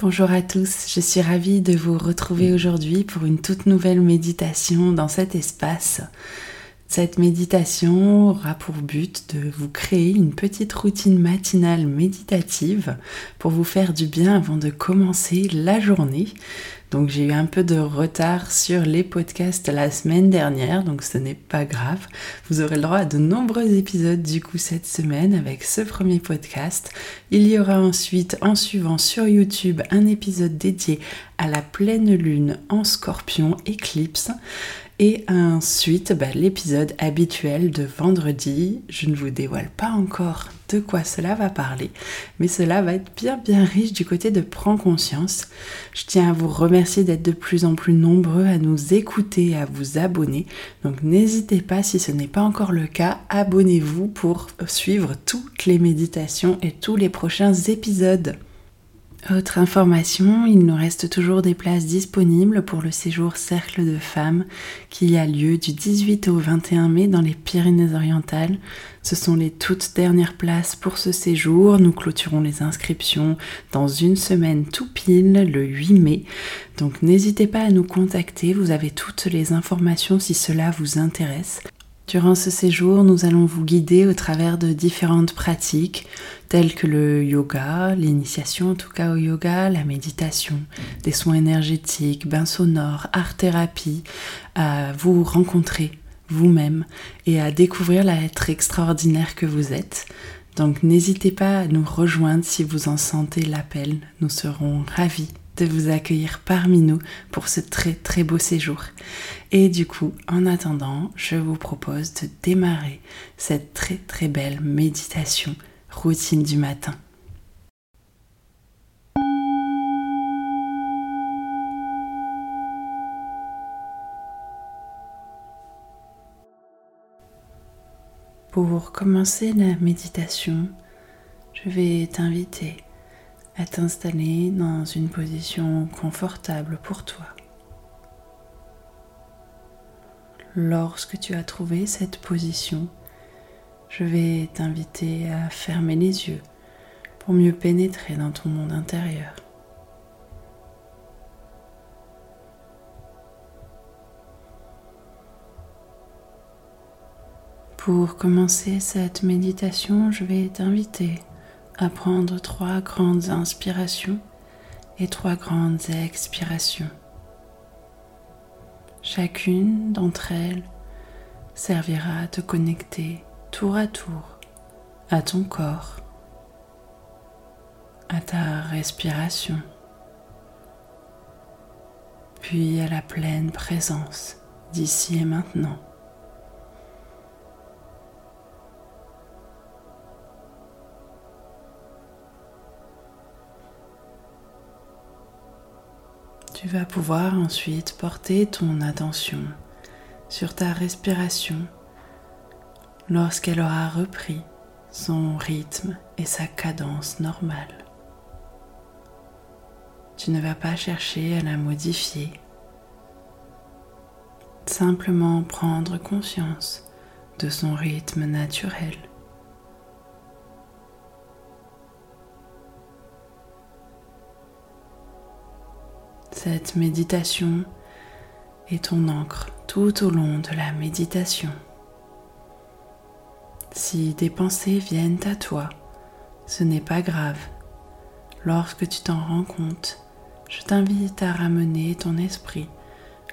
Bonjour à tous, je suis ravie de vous retrouver aujourd'hui pour une toute nouvelle méditation dans cet espace. Cette méditation aura pour but de vous créer une petite routine matinale méditative pour vous faire du bien avant de commencer la journée. Donc j'ai eu un peu de retard sur les podcasts la semaine dernière, donc ce n'est pas grave. Vous aurez le droit à de nombreux épisodes du coup cette semaine avec ce premier podcast. Il y aura ensuite en suivant sur YouTube un épisode dédié à la pleine lune en scorpion éclipse. Et ensuite, bah, l'épisode habituel de vendredi. Je ne vous dévoile pas encore de quoi cela va parler, mais cela va être bien bien riche du côté de Prends conscience. Je tiens à vous remercier d'être de plus en plus nombreux à nous écouter, à vous abonner. Donc n'hésitez pas, si ce n'est pas encore le cas, abonnez-vous pour suivre toutes les méditations et tous les prochains épisodes. Autre information, il nous reste toujours des places disponibles pour le séjour Cercle de femmes qui a lieu du 18 au 21 mai dans les Pyrénées-Orientales. Ce sont les toutes dernières places pour ce séjour. Nous clôturons les inscriptions dans une semaine tout pile, le 8 mai. Donc n'hésitez pas à nous contacter, vous avez toutes les informations si cela vous intéresse. Durant ce séjour, nous allons vous guider au travers de différentes pratiques telles que le yoga, l'initiation en tout cas au yoga, la méditation, des soins énergétiques, bains sonores, art-thérapie, à vous rencontrer vous-même et à découvrir l'être extraordinaire que vous êtes. Donc n'hésitez pas à nous rejoindre si vous en sentez l'appel. Nous serons ravis de vous accueillir parmi nous pour ce très très beau séjour. Et du coup, en attendant, je vous propose de démarrer cette très très belle méditation routine du matin. Pour commencer la méditation, je vais t'inviter à t'installer dans une position confortable pour toi. Lorsque tu as trouvé cette position, je vais t'inviter à fermer les yeux pour mieux pénétrer dans ton monde intérieur. Pour commencer cette méditation, je vais t'inviter à prendre trois grandes inspirations et trois grandes expirations. Chacune d'entre elles servira à te connecter tour à tour à ton corps, à ta respiration, puis à la pleine présence d'ici et maintenant. Tu vas pouvoir ensuite porter ton attention sur ta respiration lorsqu'elle aura repris son rythme et sa cadence normale. Tu ne vas pas chercher à la modifier, simplement prendre conscience de son rythme naturel. Cette méditation est ton encre tout au long de la méditation. Si des pensées viennent à toi, ce n'est pas grave. Lorsque tu t'en rends compte, je t'invite à ramener ton esprit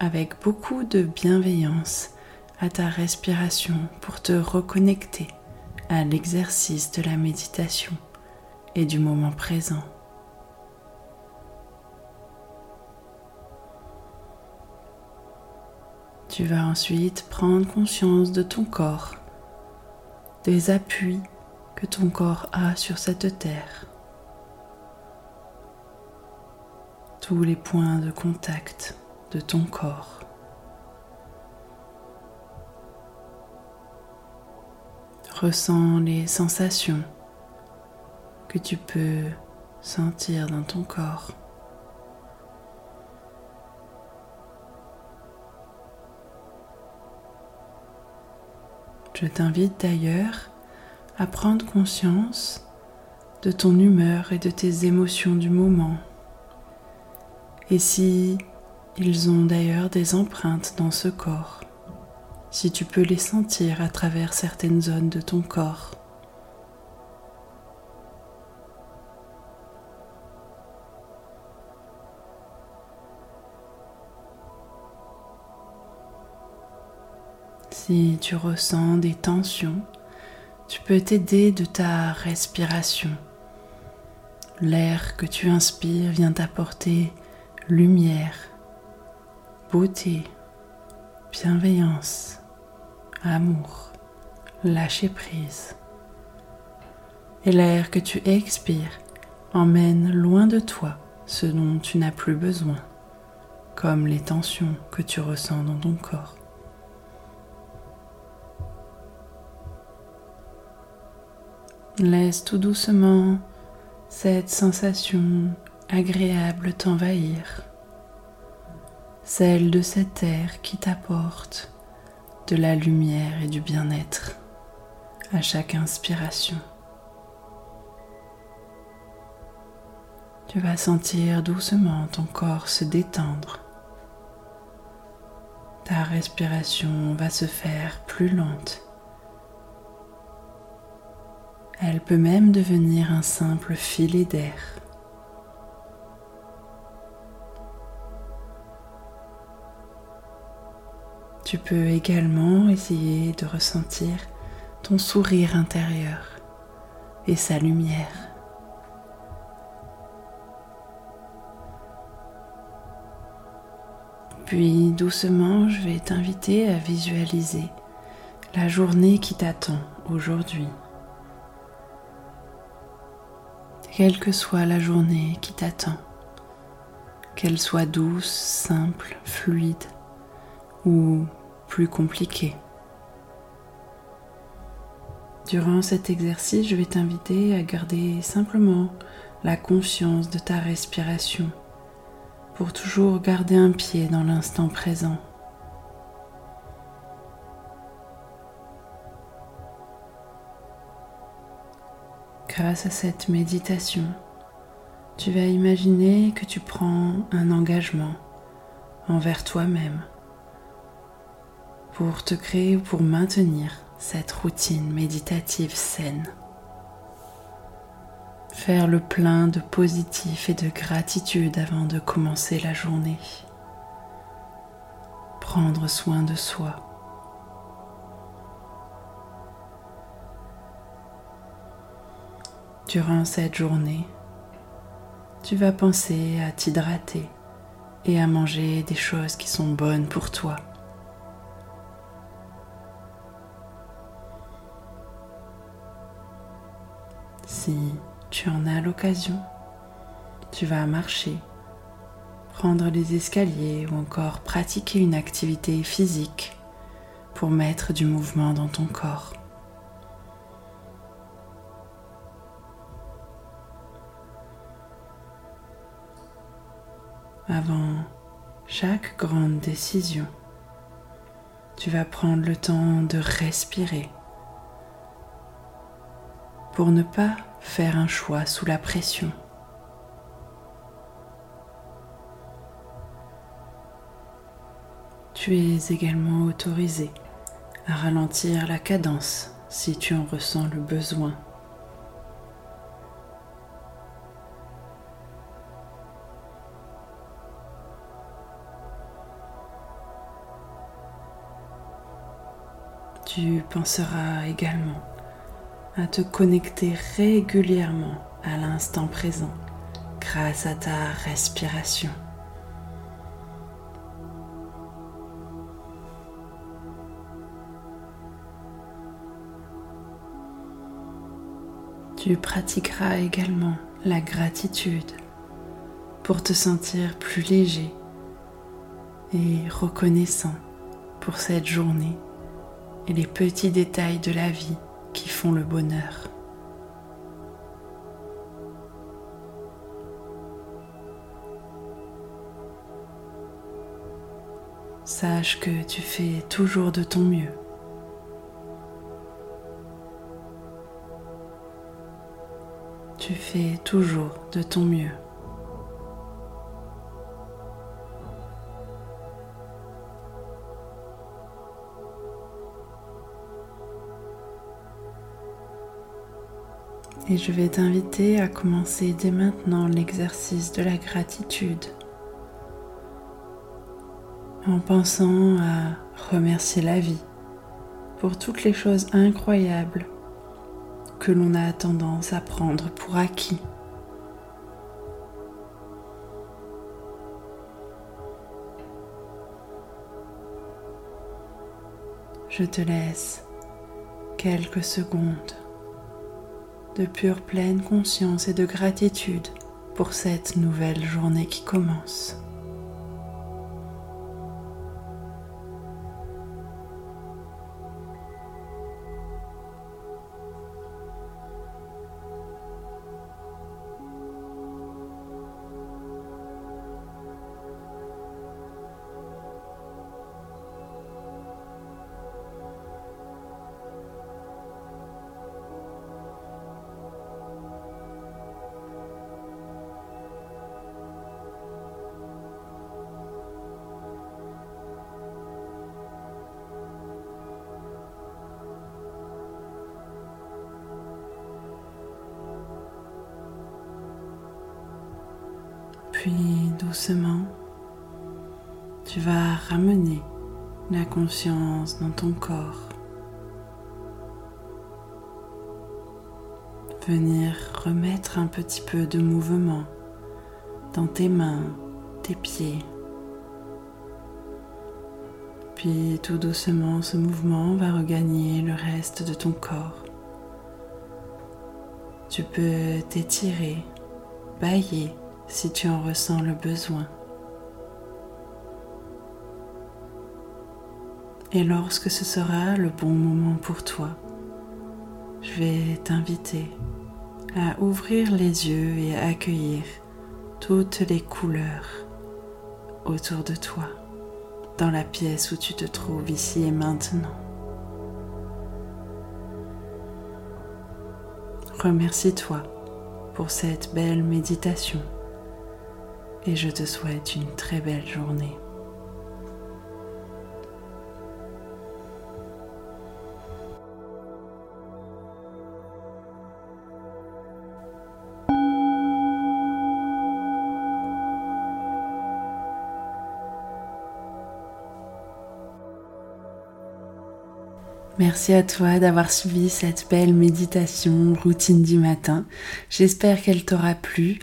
avec beaucoup de bienveillance à ta respiration pour te reconnecter à l'exercice de la méditation et du moment présent. Tu vas ensuite prendre conscience de ton corps, des appuis que ton corps a sur cette terre. Tous les points de contact de ton corps. Ressens les sensations que tu peux sentir dans ton corps. Je t'invite d'ailleurs à prendre conscience de ton humeur et de tes émotions du moment. Et si ils ont d'ailleurs des empreintes dans ce corps, si tu peux les sentir à travers certaines zones de ton corps. Si tu ressens des tensions, tu peux t'aider de ta respiration. L'air que tu inspires vient t'apporter lumière, beauté, bienveillance, amour, lâcher prise. Et l'air que tu expires emmène loin de toi ce dont tu n'as plus besoin, comme les tensions que tu ressens dans ton corps. Laisse tout doucement cette sensation agréable t'envahir, celle de cet air qui t'apporte de la lumière et du bien-être à chaque inspiration. Tu vas sentir doucement ton corps se détendre. Ta respiration va se faire plus lente elle peut même devenir un simple filet d'air. Tu peux également essayer de ressentir ton sourire intérieur et sa lumière. Puis doucement, je vais t'inviter à visualiser la journée qui t'attend aujourd'hui quelle que soit la journée qui t'attend, qu'elle soit douce, simple, fluide ou plus compliquée. Durant cet exercice, je vais t'inviter à garder simplement la conscience de ta respiration pour toujours garder un pied dans l'instant présent. Grâce à cette méditation, tu vas imaginer que tu prends un engagement envers toi-même pour te créer ou pour maintenir cette routine méditative saine. Faire le plein de positif et de gratitude avant de commencer la journée. Prendre soin de soi. Durant cette journée, tu vas penser à t'hydrater et à manger des choses qui sont bonnes pour toi. Si tu en as l'occasion, tu vas marcher, prendre les escaliers ou encore pratiquer une activité physique pour mettre du mouvement dans ton corps. Avant chaque grande décision, tu vas prendre le temps de respirer pour ne pas faire un choix sous la pression. Tu es également autorisé à ralentir la cadence si tu en ressens le besoin. Tu penseras également à te connecter régulièrement à l'instant présent grâce à ta respiration. Tu pratiqueras également la gratitude pour te sentir plus léger et reconnaissant pour cette journée et les petits détails de la vie qui font le bonheur. Sache que tu fais toujours de ton mieux. Tu fais toujours de ton mieux. Et je vais t'inviter à commencer dès maintenant l'exercice de la gratitude en pensant à remercier la vie pour toutes les choses incroyables que l'on a tendance à prendre pour acquis. Je te laisse quelques secondes de pure pleine conscience et de gratitude pour cette nouvelle journée qui commence. Puis doucement, tu vas ramener la conscience dans ton corps. Venir remettre un petit peu de mouvement dans tes mains, tes pieds. Puis tout doucement, ce mouvement va regagner le reste de ton corps. Tu peux t'étirer, bailler si tu en ressens le besoin. Et lorsque ce sera le bon moment pour toi, je vais t'inviter à ouvrir les yeux et à accueillir toutes les couleurs autour de toi, dans la pièce où tu te trouves ici et maintenant. Remercie-toi pour cette belle méditation et je te souhaite une très belle journée. Merci à toi d'avoir suivi cette belle méditation routine du matin. J'espère qu'elle t'aura plu.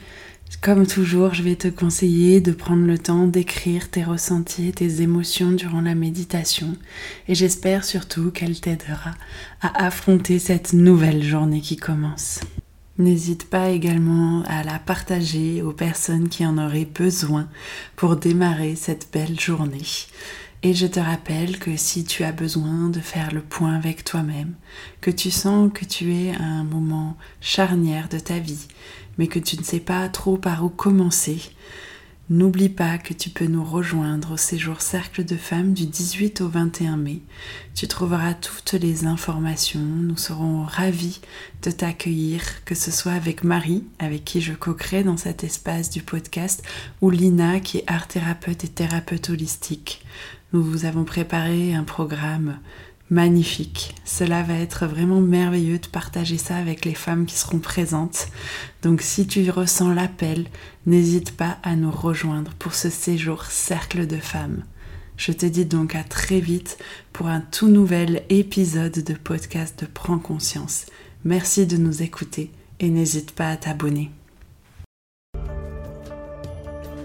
Comme toujours, je vais te conseiller de prendre le temps d'écrire tes ressentis, tes émotions durant la méditation et j'espère surtout qu'elle t'aidera à affronter cette nouvelle journée qui commence. N'hésite pas également à la partager aux personnes qui en auraient besoin pour démarrer cette belle journée. Et je te rappelle que si tu as besoin de faire le point avec toi-même, que tu sens que tu es à un moment charnière de ta vie, mais que tu ne sais pas trop par où commencer, n'oublie pas que tu peux nous rejoindre au séjour Cercle de Femmes du 18 au 21 mai. Tu trouveras toutes les informations. Nous serons ravis de t'accueillir, que ce soit avec Marie, avec qui je co-crée dans cet espace du podcast, ou Lina, qui est art thérapeute et thérapeute holistique. Nous vous avons préparé un programme magnifique. Cela va être vraiment merveilleux de partager ça avec les femmes qui seront présentes. Donc si tu ressens l'appel, n'hésite pas à nous rejoindre pour ce séjour Cercle de femmes. Je te dis donc à très vite pour un tout nouvel épisode de podcast de Prends conscience. Merci de nous écouter et n'hésite pas à t'abonner.